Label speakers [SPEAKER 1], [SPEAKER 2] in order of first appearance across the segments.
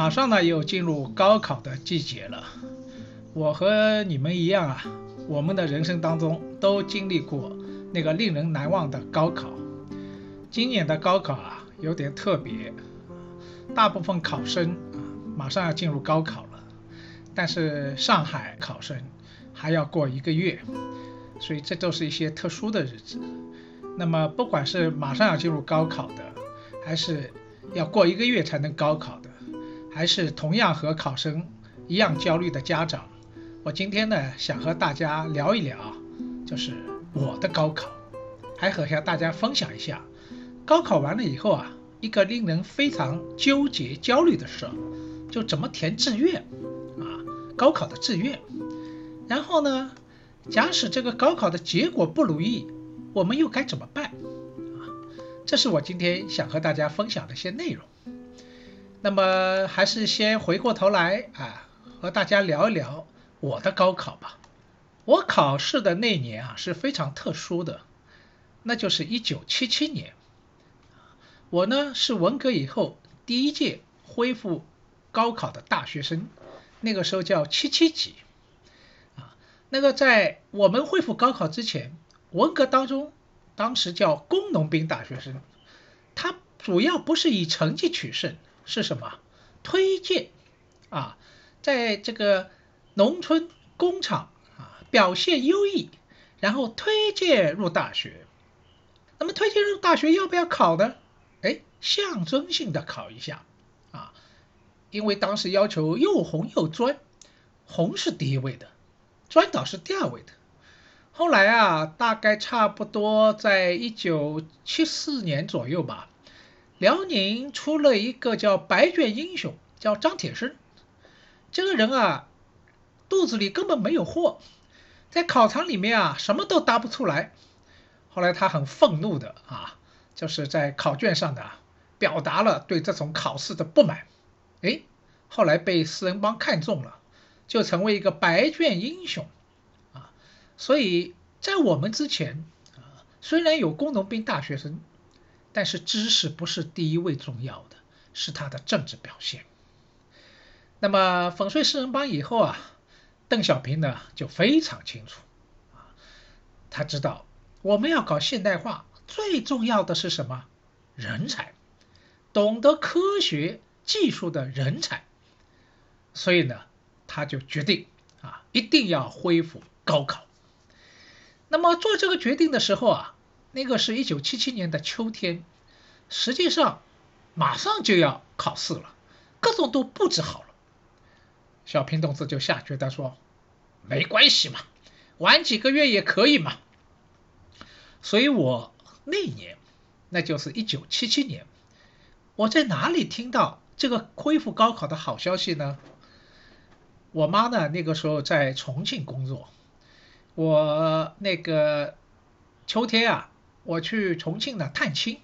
[SPEAKER 1] 马上呢，又进入高考的季节了。我和你们一样啊，我们的人生当中都经历过那个令人难忘的高考。今年的高考啊，有点特别，大部分考生啊，马上要进入高考了，但是上海考生还要过一个月，所以这都是一些特殊的日子。那么，不管是马上要进入高考的，还是要过一个月才能高考的。还是同样和考生一样焦虑的家长，我今天呢想和大家聊一聊，就是我的高考，还和向大家分享一下，高考完了以后啊，一个令人非常纠结焦虑的事，就怎么填志愿啊，高考的志愿，然后呢，假使这个高考的结果不如意，我们又该怎么办啊？这是我今天想和大家分享的一些内容。那么还是先回过头来啊，和大家聊一聊我的高考吧。我考试的那年啊是非常特殊的，那就是一九七七年。我呢是文革以后第一届恢复高考的大学生，那个时候叫七七级。啊，那个在我们恢复高考之前，文革当中当时叫工农兵大学生，他主要不是以成绩取胜。是什么？推荐啊，在这个农村工厂啊表现优异，然后推荐入大学。那么推荐入大学要不要考呢？哎，象征性的考一下啊，因为当时要求又红又专，红是第一位的，专导是第二位的。后来啊，大概差不多在一九七四年左右吧。辽宁出了一个叫白卷英雄，叫张铁生。这个人啊，肚子里根本没有货，在考场里面啊，什么都答不出来。后来他很愤怒的啊，就是在考卷上的表达了对这种考试的不满。哎，后来被四人帮看中了，就成为一个白卷英雄啊。所以在我们之前啊，虽然有工农兵大学生。但是知识不是第一位重要的，是他的政治表现。那么粉碎四人帮以后啊，邓小平呢就非常清楚啊，他知道我们要搞现代化，最重要的是什么？人才，懂得科学技术的人才。所以呢，他就决定啊，一定要恢复高考。那么做这个决定的时候啊。那个是一九七七年的秋天，实际上马上就要考试了，各种都布置好了。小平同志就下决定说：“没关系嘛，晚几个月也可以嘛。”所以，我那年，那就是一九七七年，我在哪里听到这个恢复高考的好消息呢？我妈呢，那个时候在重庆工作，我那个秋天啊。我去重庆呢探亲，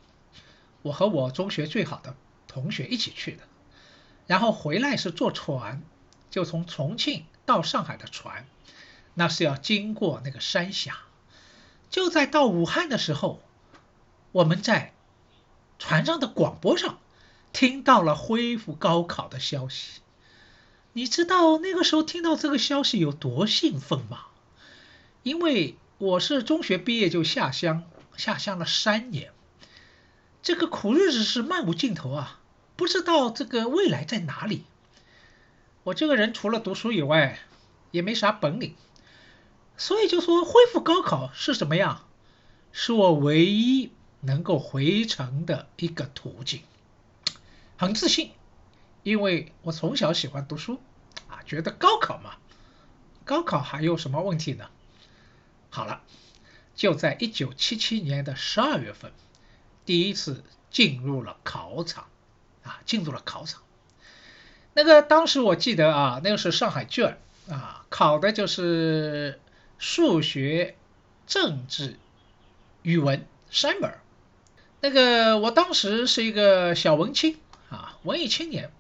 [SPEAKER 1] 我和我中学最好的同学一起去的。然后回来是坐船，就从重庆到上海的船，那是要经过那个三峡。就在到武汉的时候，我们在船上的广播上听到了恢复高考的消息。你知道那个时候听到这个消息有多兴奋吗？因为我是中学毕业就下乡，下乡了三年，这个苦日子是漫无尽头啊，不知道这个未来在哪里。我这个人除了读书以外，也没啥本领。所以就说恢复高考是什么样？是我唯一能够回城的一个途径。很自信，因为我从小喜欢读书，啊，觉得高考嘛，高考还有什么问题呢？好了，就在一九七七年的十二月份，第一次进入了考场，啊，进入了考场。那个当时我记得啊，那个是上海卷啊，考的就是。数学、政治、语文三门那个我当时是一个小文青啊，文艺青年，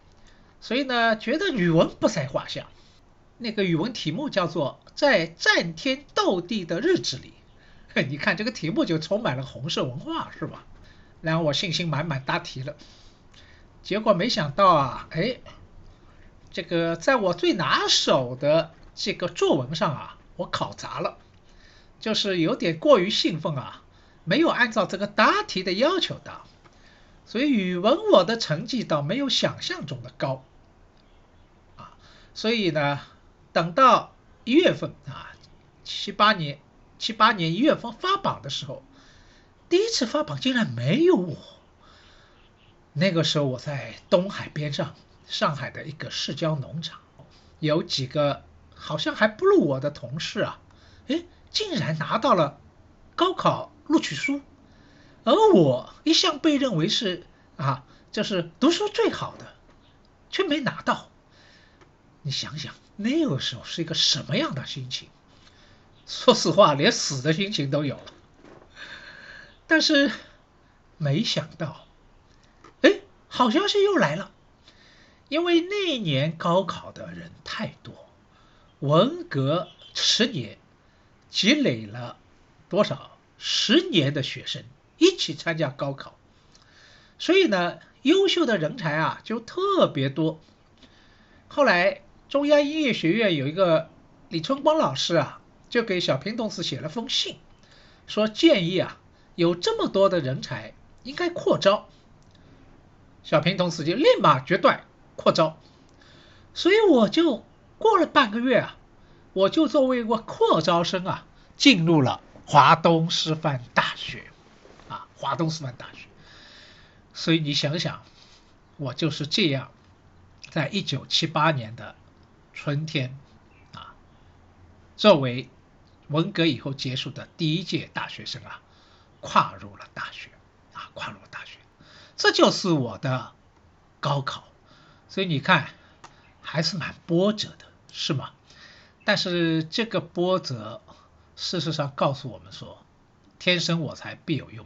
[SPEAKER 1] 所以呢，觉得语文不在话下。那个语文题目叫做《在战天斗地的日子里》，你看这个题目就充满了红色文化，是吧？然后我信心满满答题了，结果没想到啊，哎，这个在我最拿手的这个作文上啊。我考砸了，就是有点过于兴奋啊，没有按照这个答题的要求答，所以语文我的成绩倒没有想象中的高，啊，所以呢，等到一月份啊，七八年七八年一月份发榜的时候，第一次发榜竟然没有我，那个时候我在东海边上，上海的一个市郊农场，有几个。好像还不如我的同事啊，哎，竟然拿到了高考录取书，而我一向被认为是啊，就是读书最好的，却没拿到。你想想那个时候是一个什么样的心情？说实话，连死的心情都有了。但是没想到，哎，好消息又来了，因为那年高考的人太多。文革十年，积累了多少十年的学生一起参加高考，所以呢，优秀的人才啊就特别多。后来中央音乐学院有一个李春光老师啊，就给小平同志写了封信，说建议啊有这么多的人才应该扩招。小平同志就立马决断扩招，所以我就。过了半个月啊，我就作为一个扩招生啊，进入了华东师范大学，啊，华东师范大学。所以你想想，我就是这样，在一九七八年的春天，啊，作为文革以后结束的第一届大学生啊，跨入了大学，啊，跨入大学，这就是我的高考。所以你看。还是蛮波折的，是吗？但是这个波折，事实上告诉我们说，天生我材必有用，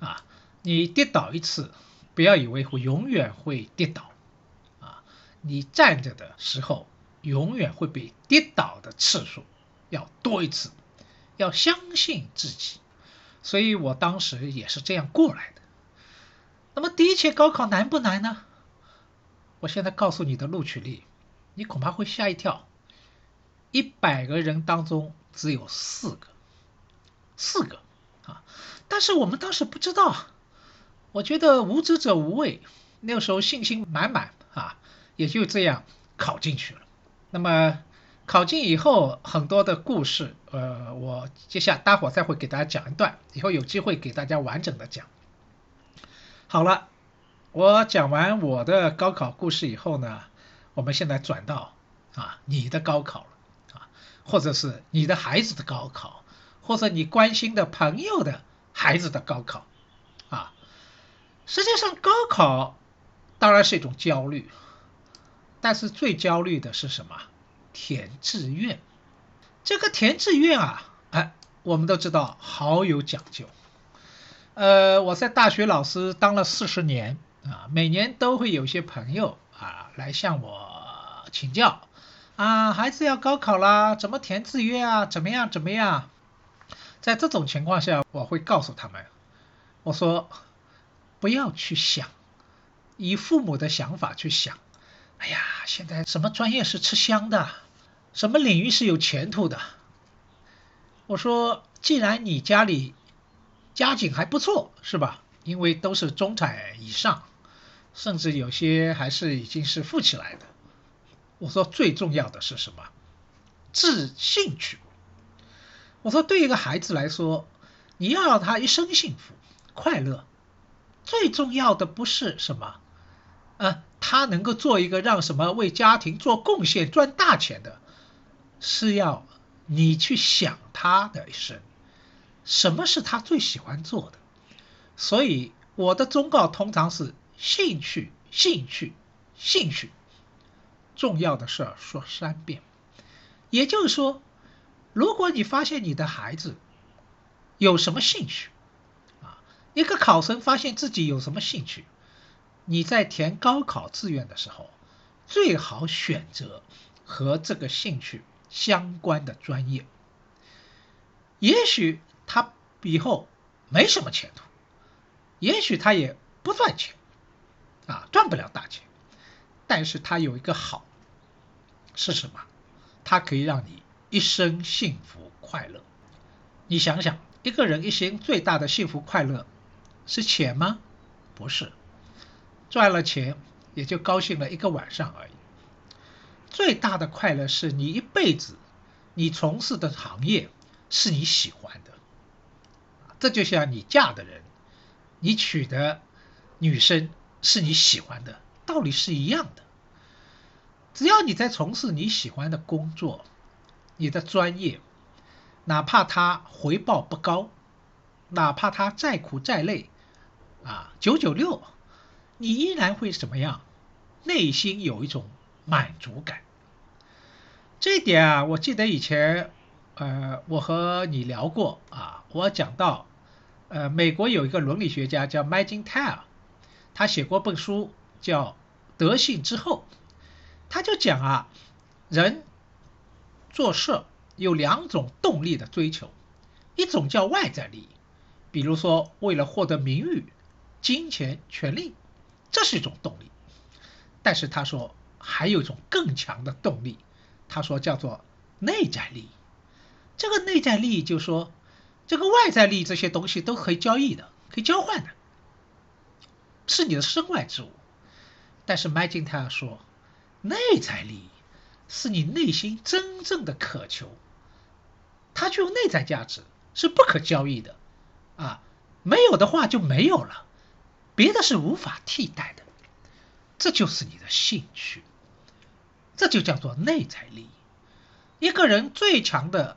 [SPEAKER 1] 啊，你跌倒一次，不要以为会永远会跌倒，啊，你站着的时候，永远会比跌倒的次数要多一次，要相信自己。所以我当时也是这样过来的。那么第一届高考难不难呢？我现在告诉你的录取率，你恐怕会吓一跳，一百个人当中只有四个，四个啊！但是我们当时不知道，我觉得无知者无畏，那个时候信心满满啊，也就这样考进去了。那么考进以后，很多的故事，呃，我接下待会儿再会给大家讲一段，以后有机会给大家完整的讲。好了。我讲完我的高考故事以后呢，我们现在转到啊你的高考了啊，或者是你的孩子的高考，或者你关心的朋友的孩子的高考啊。实际上高考当然是一种焦虑，但是最焦虑的是什么？填志愿。这个填志愿啊，哎，我们都知道好有讲究。呃，我在大学老师当了四十年。啊，每年都会有些朋友啊来向我请教啊，孩子要高考啦，怎么填志愿啊？怎么样怎么样？在这种情况下，我会告诉他们，我说不要去想，以父母的想法去想。哎呀，现在什么专业是吃香的？什么领域是有前途的？我说，既然你家里家境还不错，是吧？因为都是中产以上，甚至有些还是已经是富起来的。我说，最重要的是什么？自兴趣。我说，对一个孩子来说，你要让他一生幸福快乐，最重要的不是什么，呃，他能够做一个让什么为家庭做贡献赚大钱的，是要你去想他的一生，什么是他最喜欢做的。所以我的忠告通常是兴趣，兴趣，兴趣，重要的事儿说三遍，也就是说。如果你发现你的孩子有什么兴趣，啊，一个考生发现自己有什么兴趣，你在填高考志愿的时候，最好选择和这个兴趣相关的专业。也许他以后没什么前途，也许他也不赚钱，啊，赚不了大钱，但是他有一个好，是什么？它可以让你。一生幸福快乐，你想想，一个人一生最大的幸福快乐是钱吗？不是，赚了钱也就高兴了一个晚上而已。最大的快乐是你一辈子你从事的行业是你喜欢的，这就像你嫁的人，你娶的女生是你喜欢的，道理是一样的。只要你在从事你喜欢的工作。你的专业，哪怕他回报不高，哪怕他再苦再累，啊，九九六，你依然会怎么样？内心有一种满足感。这一点啊，我记得以前，呃，我和你聊过啊，我讲到，呃，美国有一个伦理学家叫 m a g i n t y r e 他写过本书叫《德性之后》，他就讲啊，人。做事有两种动力的追求，一种叫外在利益，比如说为了获得名誉、金钱、权利，这是一种动力。但是他说还有一种更强的动力，他说叫做内在利益。这个内在利益就说这个外在利益这些东西都可以交易的，可以交换的，是你的身外之物。但是麦金泰说内在利益。是你内心真正的渴求，它具有内在价值，是不可交易的，啊，没有的话就没有了，别的是无法替代的，这就是你的兴趣，这就叫做内在利益。一个人最强的，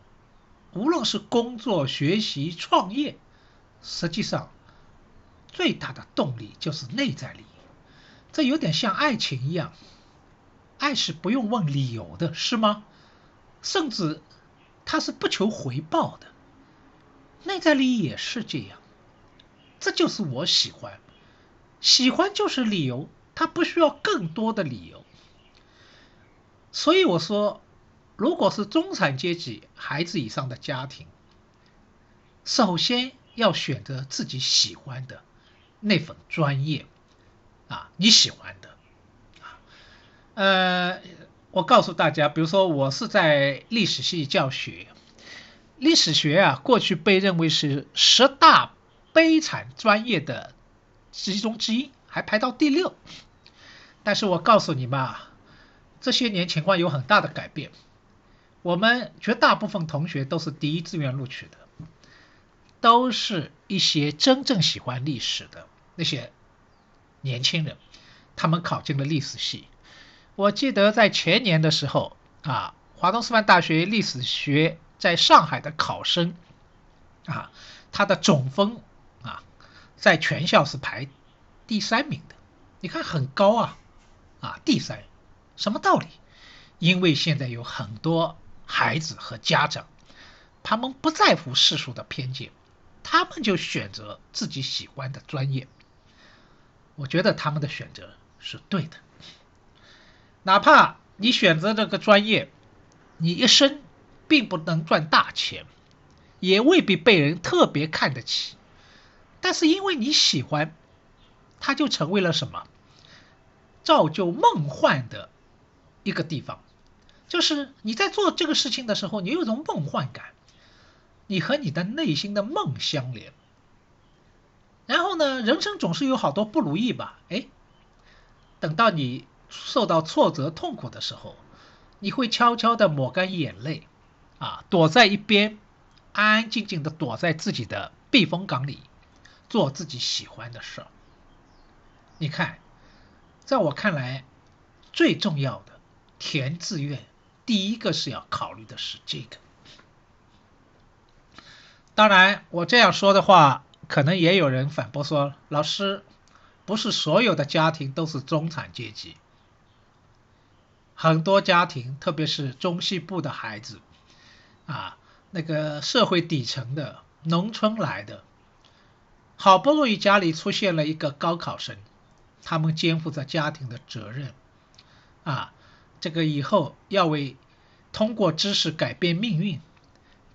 [SPEAKER 1] 无论是工作、学习、创业，实际上最大的动力就是内在利益，这有点像爱情一样。爱是不用问理由的，是吗？甚至他是不求回报的。内在力也是这样，这就是我喜欢，喜欢就是理由，他不需要更多的理由。所以我说，如果是中产阶级孩子以上的家庭，首先要选择自己喜欢的那份专业啊，你喜欢的。啊呃，我告诉大家，比如说我是在历史系教学，历史学啊，过去被认为是十大悲惨专业的其中之一，还排到第六。但是我告诉你们啊，这些年情况有很大的改变，我们绝大部分同学都是第一志愿录取的，都是一些真正喜欢历史的那些年轻人，他们考进了历史系。我记得在前年的时候啊，华东师范大学历史学在上海的考生啊，他的总分啊，在全校是排第三名的，你看很高啊啊，第三，什么道理？因为现在有很多孩子和家长，他们不在乎世俗的偏见，他们就选择自己喜欢的专业，我觉得他们的选择是对的。哪怕你选择这个专业，你一生并不能赚大钱，也未必被人特别看得起，但是因为你喜欢，它就成为了什么？造就梦幻的一个地方，就是你在做这个事情的时候，你有种梦幻感，你和你的内心的梦相连。然后呢，人生总是有好多不如意吧？哎，等到你受到挫折、痛苦的时候，你会悄悄的抹干眼泪，啊，躲在一边，安安静静的躲在自己的避风港里，做自己喜欢的事儿。你看，在我看来，最重要的填志愿，第一个是要考虑的是这个。当然，我这样说的话。可能也有人反驳说：“老师，不是所有的家庭都是中产阶级，很多家庭，特别是中西部的孩子，啊，那个社会底层的农村来的，好不容易家里出现了一个高考生，他们肩负着家庭的责任，啊，这个以后要为通过知识改变命运，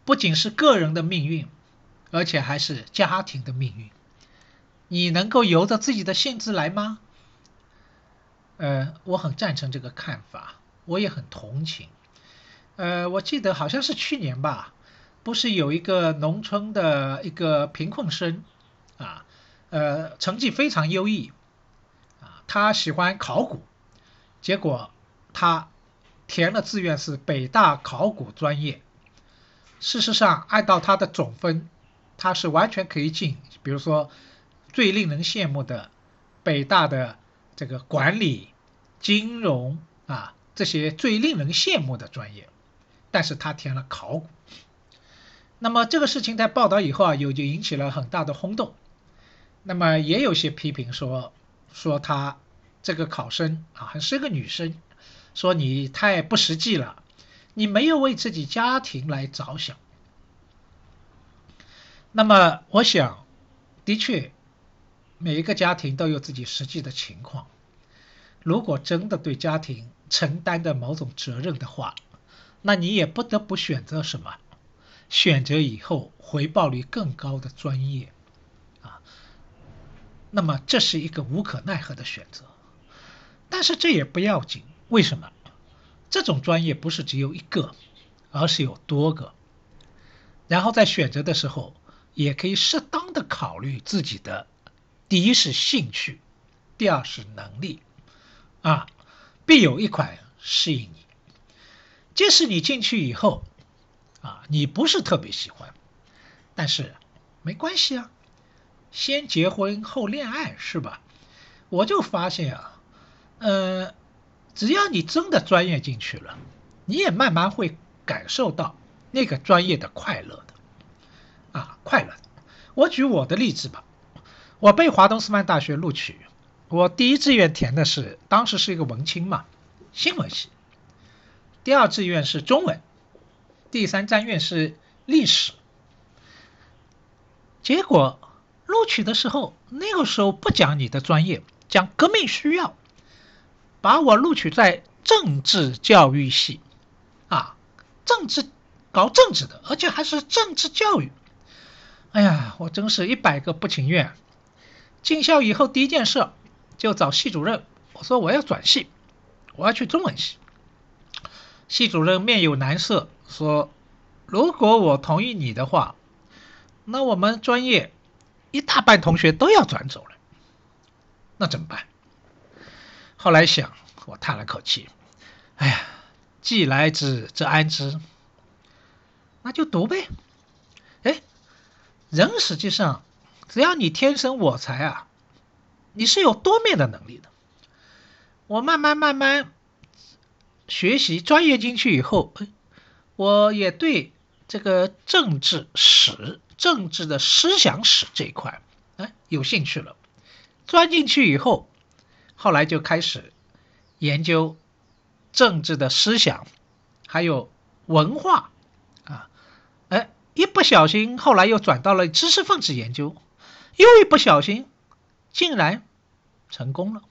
[SPEAKER 1] 不仅是个人的命运。”而且还是家庭的命运，你能够由着自己的性子来吗？呃，我很赞成这个看法，我也很同情。呃，我记得好像是去年吧，不是有一个农村的一个贫困生啊，呃，成绩非常优异啊，他喜欢考古，结果他填了志愿是北大考古专业，事实上按照他的总分。他是完全可以进，比如说最令人羡慕的北大的这个管理、金融啊这些最令人羡慕的专业，但是他填了考古。那么这个事情在报道以后啊，有就引起了很大的轰动。那么也有些批评说，说他这个考生啊还是个女生，说你太不实际了，你没有为自己家庭来着想。那么，我想，的确，每一个家庭都有自己实际的情况。如果真的对家庭承担的某种责任的话，那你也不得不选择什么？选择以后回报率更高的专业，啊，那么这是一个无可奈何的选择。但是这也不要紧，为什么？这种专业不是只有一个，而是有多个。然后在选择的时候。也可以适当的考虑自己的，第一是兴趣，第二是能力，啊，必有一款适应你。即使你进去以后，啊，你不是特别喜欢，但是没关系啊，先结婚后恋爱是吧？我就发现啊，呃，只要你真的专业进去了，你也慢慢会感受到那个专业的快乐的。啊，快乐！我举我的例子吧。我被华东师范大学录取，我第一志愿填的是，当时是一个文青嘛，新闻系。第二志愿是中文，第三志愿是历史。结果录取的时候，那个时候不讲你的专业，讲革命需要，把我录取在政治教育系。啊，政治搞政治的，而且还是政治教育。哎呀，我真是一百个不情愿。进校以后第一件事就找系主任，我说我要转系，我要去中文系。系主任面有难色，说：“如果我同意你的话，那我们专业一大半同学都要转走了，那怎么办？”后来想，我叹了口气：“哎呀，既来之则安之，那就读呗。”哎。人实际上，只要你天生我材啊，你是有多面的能力的。我慢慢慢慢学习专业进去以后，我也对这个政治史、政治的思想史这一块哎有兴趣了。钻进去以后，后来就开始研究政治的思想，还有文化啊，哎。一不小心，后来又转到了知识分子研究，又一不小心，竟然成功了。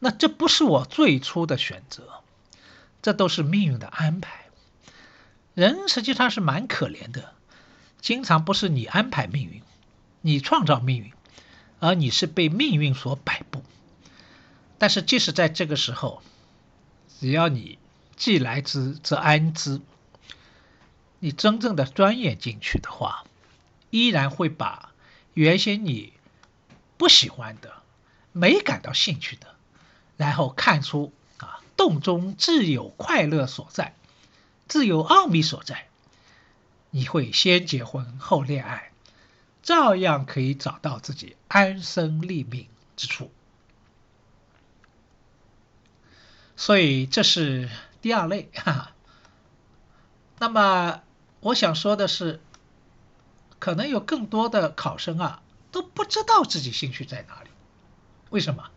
[SPEAKER 1] 那这不是我最初的选择，这都是命运的安排。人实际上是蛮可怜的，经常不是你安排命运，你创造命运，而你是被命运所摆布。但是即使在这个时候，只要你既来之则安之，你真正的钻研进去的话，依然会把原先你不喜欢的、没感到兴趣的，然后看出啊洞中自有快乐所在，自有奥秘所在。你会先结婚后恋爱，照样可以找到自己安身立命之处。所以这是第二类 哈。那么我想说的是，可能有更多的考生啊都不知道自己兴趣在哪里。为什么？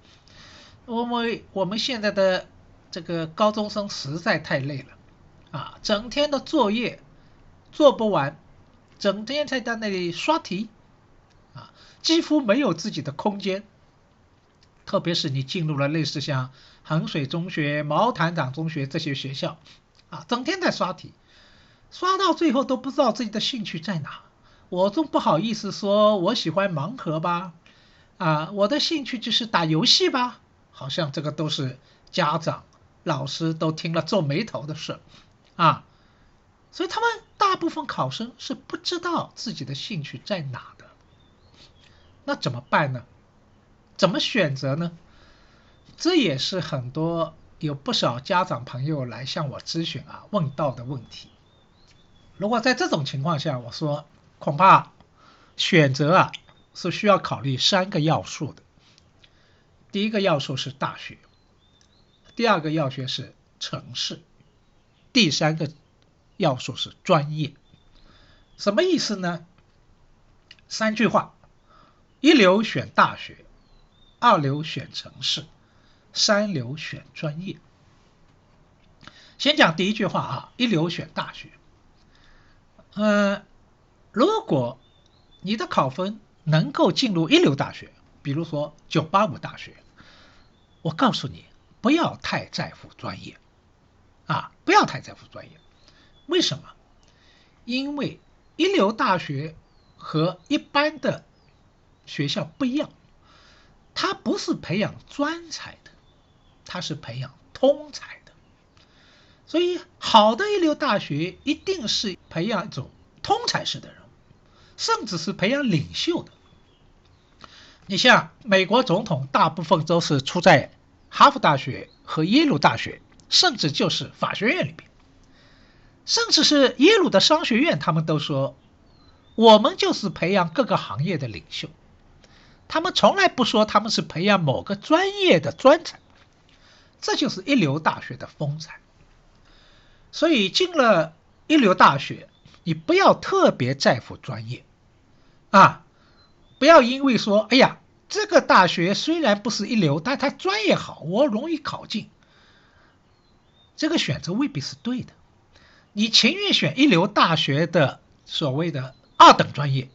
[SPEAKER 1] 因为我们现在的这个高中生实在太累了啊，整天的作业做不完，整天在在那里刷题啊，几乎没有自己的空间。特别是你进入了类似像衡水中学、毛坦厂中学这些学校，啊，整天在刷题，刷到最后都不知道自己的兴趣在哪。我总不好意思说我喜欢盲盒吧，啊，我的兴趣就是打游戏吧，好像这个都是家长、老师都听了皱眉头的事，啊，所以他们大部分考生是不知道自己的兴趣在哪的。那怎么办呢？怎么选择呢？这也是很多有不少家长朋友来向我咨询啊问到的问题。如果在这种情况下，我说恐怕选择啊是需要考虑三个要素的。第一个要素是大学，第二个要素是城市，第三个要素是专业。什么意思呢？三句话：一流选大学。二流选城市，三流选专业。先讲第一句话啊，一流选大学。嗯，如果你的考分能够进入一流大学，比如说九八五大学，我告诉你，不要太在乎专业啊，不要太在乎专业。为什么？因为一流大学和一般的学校不一样。它不是培养专才的，它是培养通才的。所以，好的一流大学一定是培养一种通才式的人，甚至是培养领袖的。你像美国总统，大部分都是出在哈佛大学和耶鲁大学，甚至就是法学院里边，甚至是耶鲁的商学院，他们都说，我们就是培养各个行业的领袖。他们从来不说他们是培养某个专业的专才，这就是一流大学的风采。所以进了一流大学，你不要特别在乎专业，啊，不要因为说，哎呀，这个大学虽然不是一流，但它专业好，我容易考进。这个选择未必是对的。你情愿选一流大学的所谓的二等专业，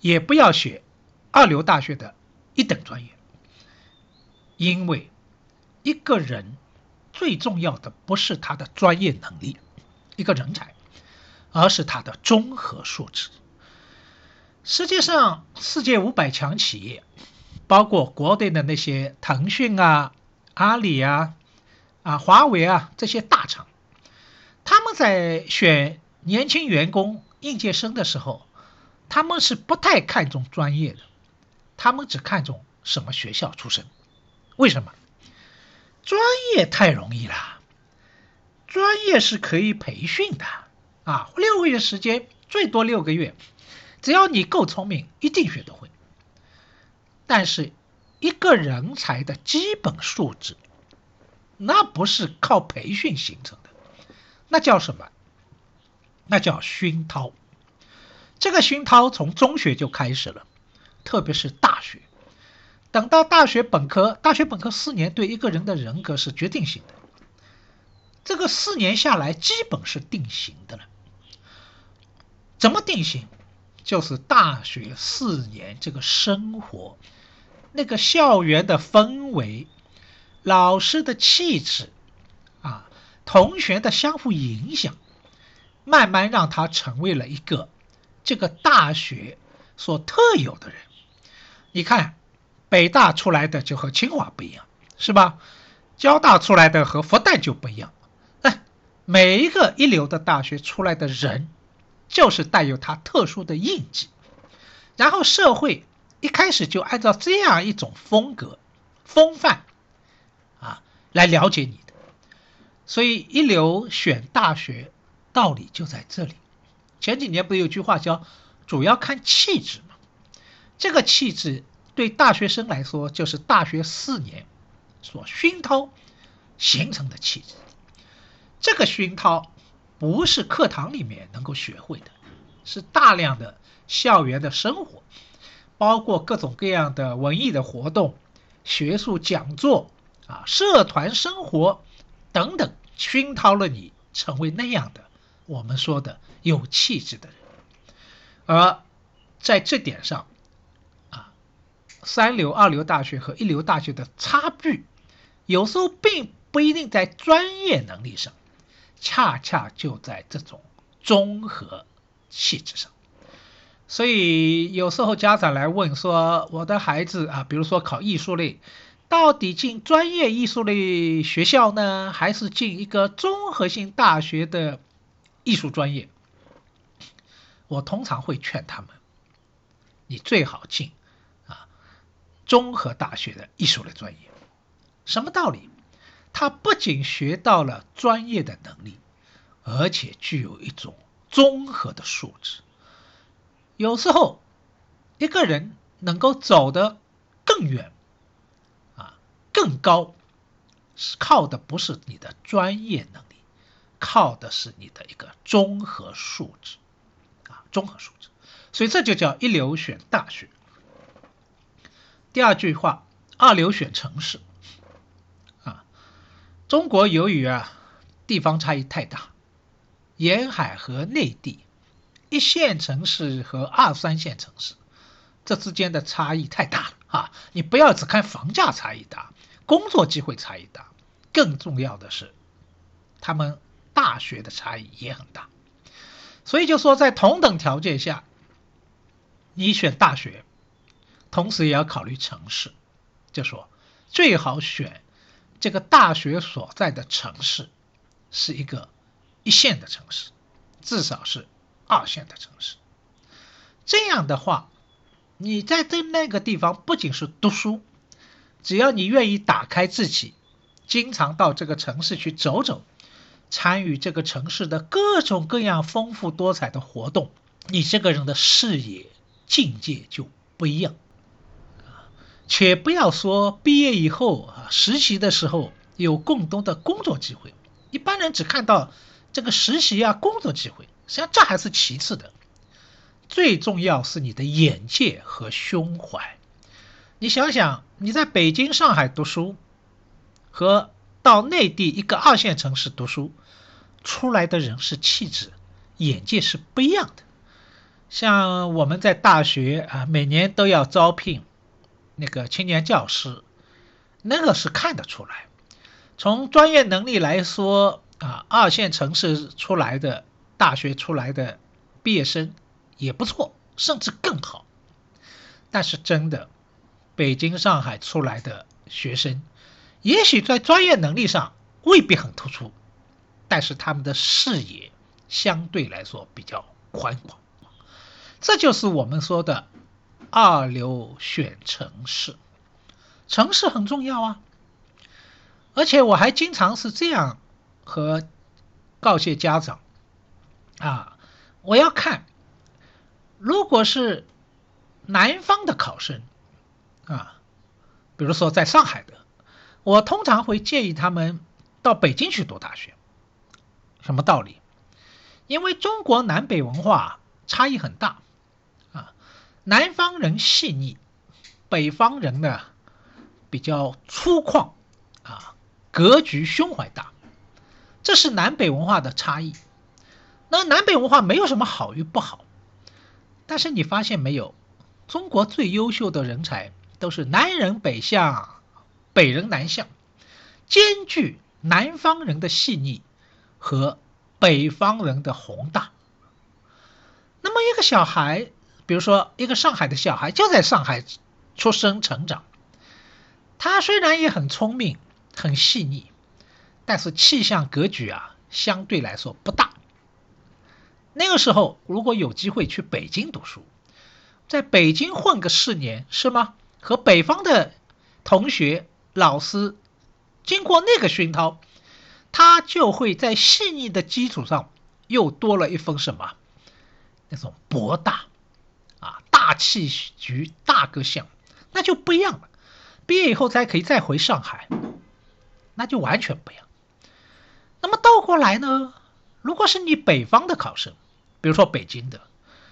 [SPEAKER 1] 也不要选。二流大学的一等专业，因为一个人最重要的不是他的专业能力，一个人才，而是他的综合素质。实际上，世界五百强企业，包括国内的那些腾讯啊、阿里啊、啊华为啊这些大厂，他们在选年轻员工、应届生的时候，他们是不太看重专业的。他们只看重什么学校出身？为什么？专业太容易了，专业是可以培训的啊，六个月时间，最多六个月，只要你够聪明，一定学得会。但是，一个人才的基本素质，那不是靠培训形成的，那叫什么？那叫熏陶。这个熏陶从中学就开始了。特别是大学，等到大学本科，大学本科四年对一个人的人格是决定性的。这个四年下来，基本是定型的了。怎么定型？就是大学四年这个生活，那个校园的氛围，老师的气质啊，同学的相互影响，慢慢让他成为了一个这个大学所特有的人。你看，北大出来的就和清华不一样，是吧？交大出来的和复旦就不一样。哎，每一个一流的大学出来的人，就是带有他特殊的印记。然后社会一开始就按照这样一种风格、风范啊来了解你的，所以一流选大学道理就在这里。前几年不有句话叫“主要看气质”？这个气质对大学生来说，就是大学四年所熏陶形成的气质。这个熏陶不是课堂里面能够学会的，是大量的。校园的生活，包括各种各样的文艺的活动、学术讲座啊、社团生活等等，熏陶了你成为那样的我们说的有气质的人。而在这点上，三流、二流大学和一流大学的差距，有时候并不一定在专业能力上，恰恰就在这种综合气质上。所以有时候家长来问说：“我的孩子啊，比如说考艺术类，到底进专业艺术类学校呢，还是进一个综合性大学的艺术专业？”我通常会劝他们：“你最好进综合大学的艺术类专业。什么道理？他不仅学到了专业的能力，而且具有一种综合的素质。”有时候，一个人能够走得更远，啊，更高，是靠的不是你的专业能力，靠的是你的一个综合素质，啊，综合素质。所以这就叫一流选大学。第二句话，二流选城市，啊，中国由于啊地方差异太大，沿海和内地。一线城市和二三线城市，这之间的差异太大了啊！你不要只看房价差异大，工作机会差异大，更重要的是，他们大学的差异也很大。所以就说在同等条件下，你选大学，同时也要考虑城市，就说最好选这个大学所在的城市是一个一线的城市，至少是。二线的城市，这样的话，你在这那个地方不仅是读书，只要你愿意打开自己，经常到这个城市去走走，参与这个城市的各种各样丰富多彩的活动，你这个人的视野境界就不一样。且不要说毕业以后啊，实习的时候有更多的工作机会，一般人只看到这个实习啊工作机会。实际上这还是其次的，最重要是你的眼界和胸怀。你想想，你在北京、上海读书，和到内地一个二线城市读书，出来的人是气质、眼界是不一样的。像我们在大学啊，每年都要招聘那个青年教师，那个是看得出来。从专业能力来说啊，二线城市出来的。大学出来的毕业生也不错，甚至更好。但是真的，北京、上海出来的学生，也许在专业能力上未必很突出，但是他们的视野相对来说比较宽广。这就是我们说的二流选城市，城市很重要啊。而且我还经常是这样和告诫家长。啊，我要看，如果是南方的考生，啊，比如说在上海的，我通常会建议他们到北京去读大学。什么道理？因为中国南北文化差异很大，南方人细腻，北方人呢比较粗犷，啊，格局胸怀大，这是南北文化的差异。那南北文化没有什么好与不好，但是你发现没有，中国最优秀的人才都是南人北向，北人南向，兼具南方人的细腻和北方人的宏大。那么一个小孩，比如说一个上海的小孩，就在上海出生成长，他虽然也很聪明、很细腻，但是气象格局啊，相对来说不大。那个时候，如果有机会去北京读书，在北京混个四年，是吗？和北方的同学、老师经过那个熏陶，他就会在细腻的基础上又多了一分什么？那种博大，大气局、大格相，那就不一样了。毕业以后才可以再回上海，那就完全不一样。那么倒过来呢？如果是你北方的考生，比如说北京的，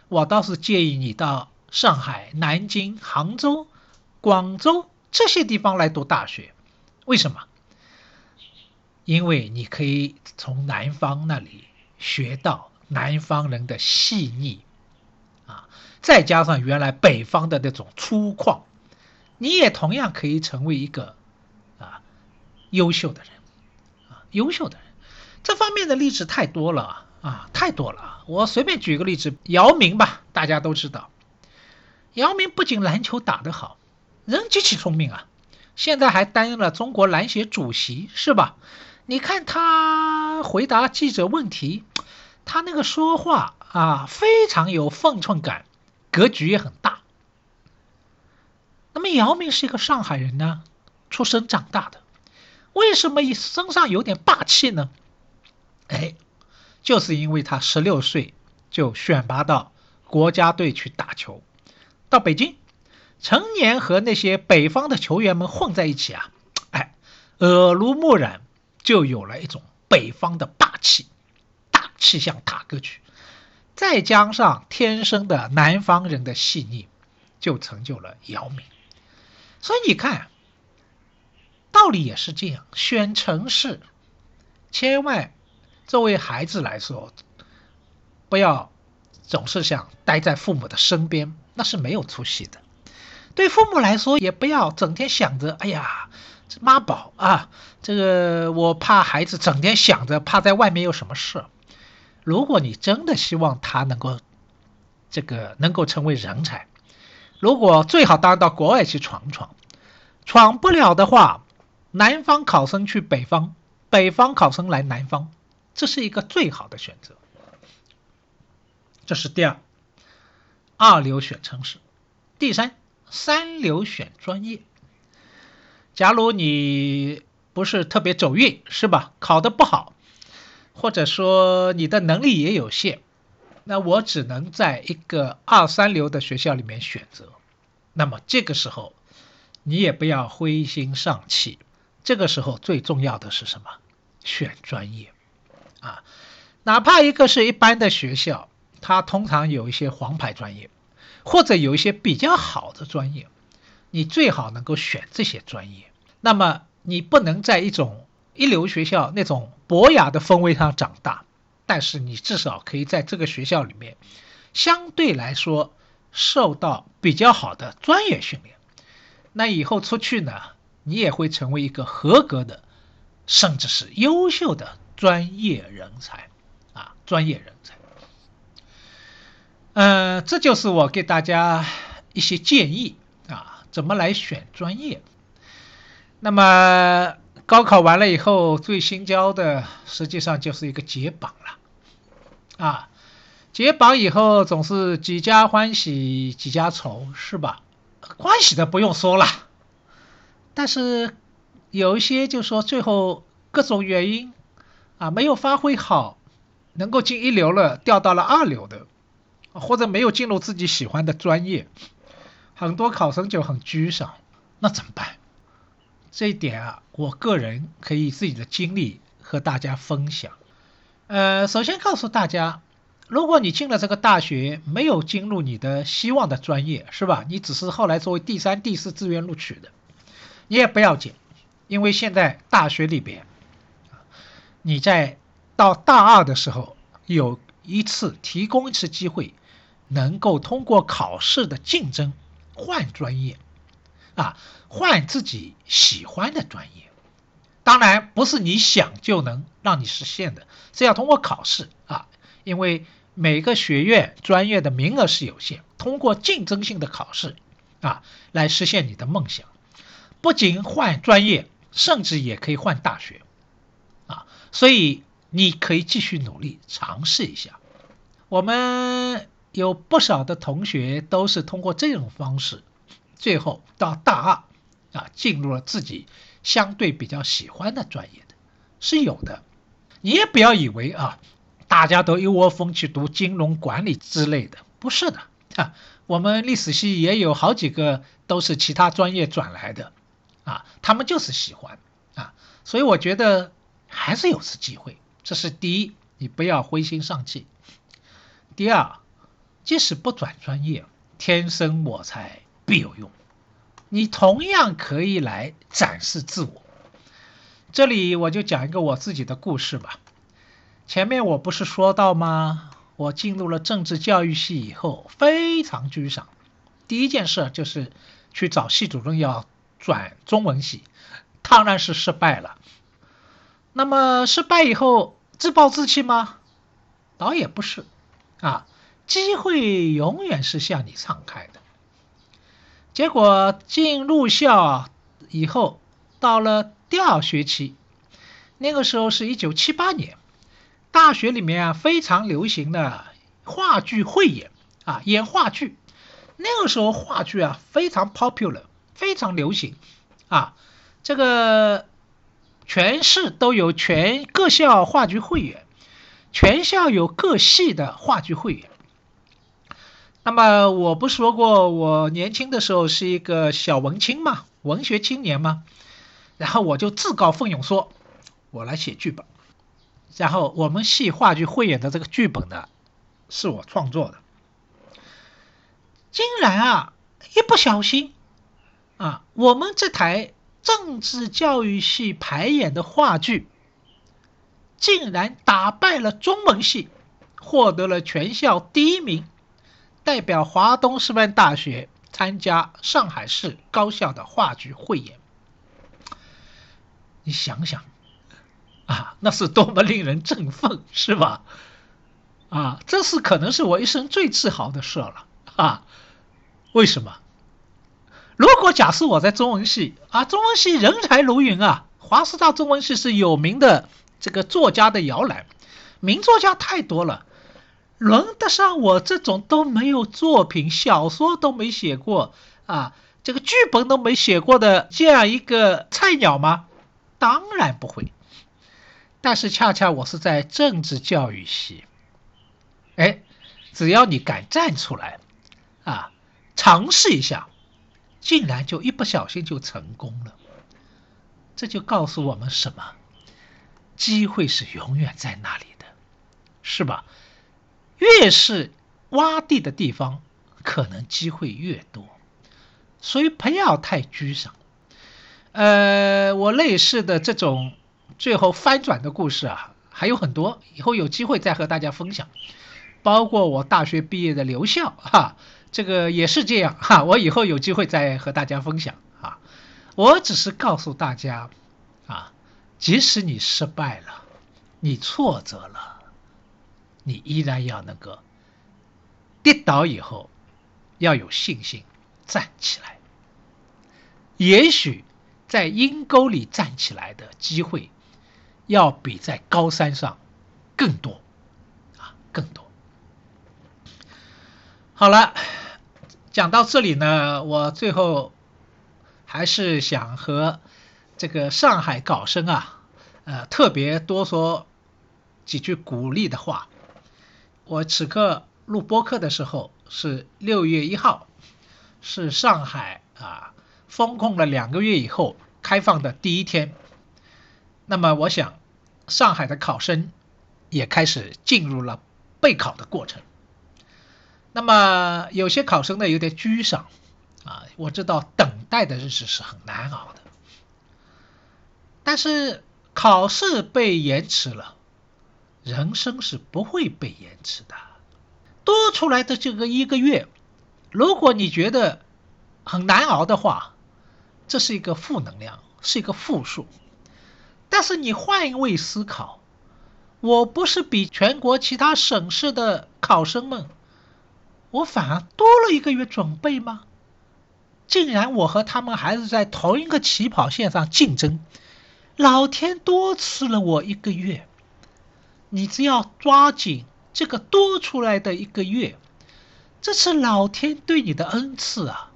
[SPEAKER 1] 我倒是建议你到上海、南京、杭州、广州这些地方来读大学。为什么？因为你可以从南方那里学到南方人的细腻，再加上原来北方的那种粗犷，你也同样可以成为一个啊优秀的人啊优秀的人。这方面的例子太多了。啊，太多了！我随便举个例子，姚明吧，大家都知道。姚明不仅篮球打得好，人极其聪明啊，现在还担任了中国篮协主席，是吧？你看他回答记者问题，他那个说话啊，非常有分寸感，格局也很大。那么姚明是一个上海人呢，出生长大的，为什么身上有点霸气呢？哎。就是因为他十六岁就选拔到国家队去打球，到北京，成年和那些北方的球员们混在一起啊，哎，耳濡目染，就有了一种北方的霸气，大气象大格局，再加上天生的南方人的细腻，就成就了姚明。所以你看，道理也是这样，选城市，千万。作为孩子来说，不要总是想待在父母的身边，那是没有出息的。对父母来说，也不要整天想着，哎呀，妈宝啊，这个我怕孩子整天想着怕在外面有什么事。如果你真的希望他能够这个能够成为人才，如果最好当然到国外去闯闯，闯不了的话，南方考生去北方，北方考生来南方。这是一个最好的选择，这是第二，二流选城市，第三，三流选专业。假如你不是特别走运，是吧？考得不好，或者说你的能力也有限，那我只能在一个二三流的学校里面选择。那么这个时候，你也不要灰心丧气。这个时候最重要的是什么？选专业。啊，哪怕一个是一般的学校，它通常有一些黄牌专业，或者有一些比较好的专业，你最好能够选这些专业。那么你不能在一种一流学校那种博雅的氛围上长大，但是你至少可以在这个学校里面，相对来说受到比较好的专业训练。那以后出去呢，你也会成为一个合格的，甚至是优秀的。专业人才啊，专业人才，嗯，这就是我给大家一些建议啊，怎么来选专业。那么高考完了以后，最新交的实际上就是一个解榜了啊，解榜以后总是几家欢喜几家愁，是吧？欢喜的不用说了，但是有一些就说最后各种原因。啊，没有发挥好，能够进一流了，掉到了二流的，或者没有进入自己喜欢的专业，很多考生就很沮丧。那怎么办？这一点啊，我个人可以自己的经历和大家分享。呃，首先告诉大家，如果你进了这个大学，没有进入你的希望的专业，是吧？你只是后来作为第三、第四志愿录取的，你也不要紧，因为现在大学里边。你在到大二的时候，有一次提供一次机会，能够通过考试的竞争换专业，啊，换自己喜欢的专业，当然不是你想就能让你实现的，是要通过考试啊，因为每个学院专业的名额是有限，通过竞争性的考试啊来实现你的梦想。不仅换专业，甚至也可以换大学啊，所以你可以继续努力尝试一下。我们有不少的同学都是通过这种方式，最后到大二啊进入了自己。相对比较喜欢的专业的，是有的。你也不要以为啊，大家都一窝蜂去读金融管理之类的，不是的啊。我们历史系也有好几个都是其他专业转来的，啊，他们就是喜欢啊。所以我觉得还是有次机会。这是第一，你不要灰心丧气。第二，即使不转专业，天生我材必有用。你同样可以来展示自我。这里我就讲一个我自己的故事吧。前面我不是说到吗？我进入了政治教育系以后，非常沮丧。第一件事就是去找系主任要转中文系，当然是失败了。那么失败以后自暴自弃吗？倒也不是啊，机会永远是向你敞开的。结果进入校以后，到了第二学期，那个时候是一九七八年，大学里面啊非常流行的话剧汇演啊，演话剧。那个时候话剧啊非常 popular，非常流行啊，这个全市都有全各校话剧汇演，全校有各系的话剧汇演。那么我不说过，我年轻的时候是一个小文青嘛，文学青年嘛，然后我就自告奋勇说，我来写剧本，然后我们系话剧汇演的这个剧本呢，是我创作的，竟然啊，一不小心啊，我们这台政治教育系排演的话剧，竟然打败了中文系，获得了全校第一名。代表华东师范大学参加上海市高校的话剧汇演，你想想，啊，那是多么令人振奋，是吧？啊，这是可能是我一生最自豪的事了啊！为什么？如果假设我在中文系啊，中文系人才如云啊，华师大中文系是有名的这个作家的摇篮，名作家太多了。轮得上我这种都没有作品、小说都没写过啊，这个剧本都没写过的这样一个菜鸟吗？当然不会。但是恰恰我是在政治教育系，哎，只要你敢站出来啊，尝试一下，竟然就一不小心就成功了。这就告诉我们什么？机会是永远在那里的，是吧？越是洼地的地方，可能机会越多，所以不要太沮丧。呃，我类似的这种最后翻转的故事啊，还有很多，以后有机会再和大家分享。包括我大学毕业的留校，哈，这个也是这样，哈，我以后有机会再和大家分享啊。我只是告诉大家，啊，即使你失败了，你挫折了。你依然要那个跌倒以后要有信心站起来，也许在阴沟里站起来的机会要比在高山上更多啊，更多。好了，讲到这里呢，我最后还是想和这个上海考生啊，呃，特别多说几句鼓励的话。我此刻录播课的时候是六月一号，是上海啊封控了两个月以后开放的第一天。那么我想，上海的考生也开始进入了备考的过程。那么有些考生呢有点沮丧啊，我知道等待的日子是很难熬的，但是考试被延迟了。人生是不会被延迟的，多出来的这个一个月，如果你觉得很难熬的话，这是一个负能量，是一个负数。
[SPEAKER 2] 但是你换一位思考，我不是比全国其他省市的考生们，我反而多了一个月准备吗？竟然我和他们还是在同一个起跑线上竞争，老天多赐了我一个月，你只要抓紧这个多出来的一个月，这是老天对你的恩赐啊！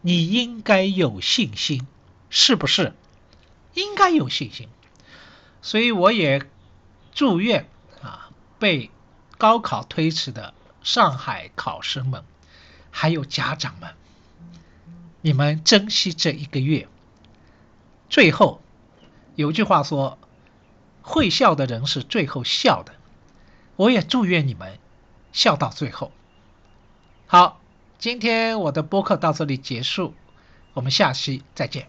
[SPEAKER 2] 你应该有信心，是不是？应该有信心，所以我也祝愿啊，被高考推迟的上海考生们，还有家长们。你们珍惜这一个月。最后，有句话说：“会笑的人是最后笑的。”我也祝愿你们笑到最后。好，今天我的播客到这里结束，我们下期再见。